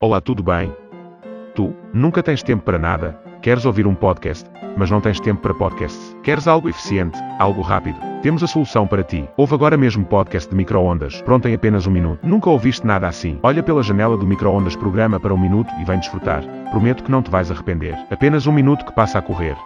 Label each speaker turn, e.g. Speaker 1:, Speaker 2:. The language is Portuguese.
Speaker 1: Olá, tudo bem? Tu, nunca tens tempo para nada, queres ouvir um podcast, mas não tens tempo para podcasts. Queres algo eficiente, algo rápido? Temos a solução para ti. Ouve agora mesmo podcast de microondas, pronto em apenas um minuto. Nunca ouviste nada assim? Olha pela janela do microondas programa para um minuto e vem desfrutar. Prometo que não te vais arrepender. Apenas um minuto que passa a correr.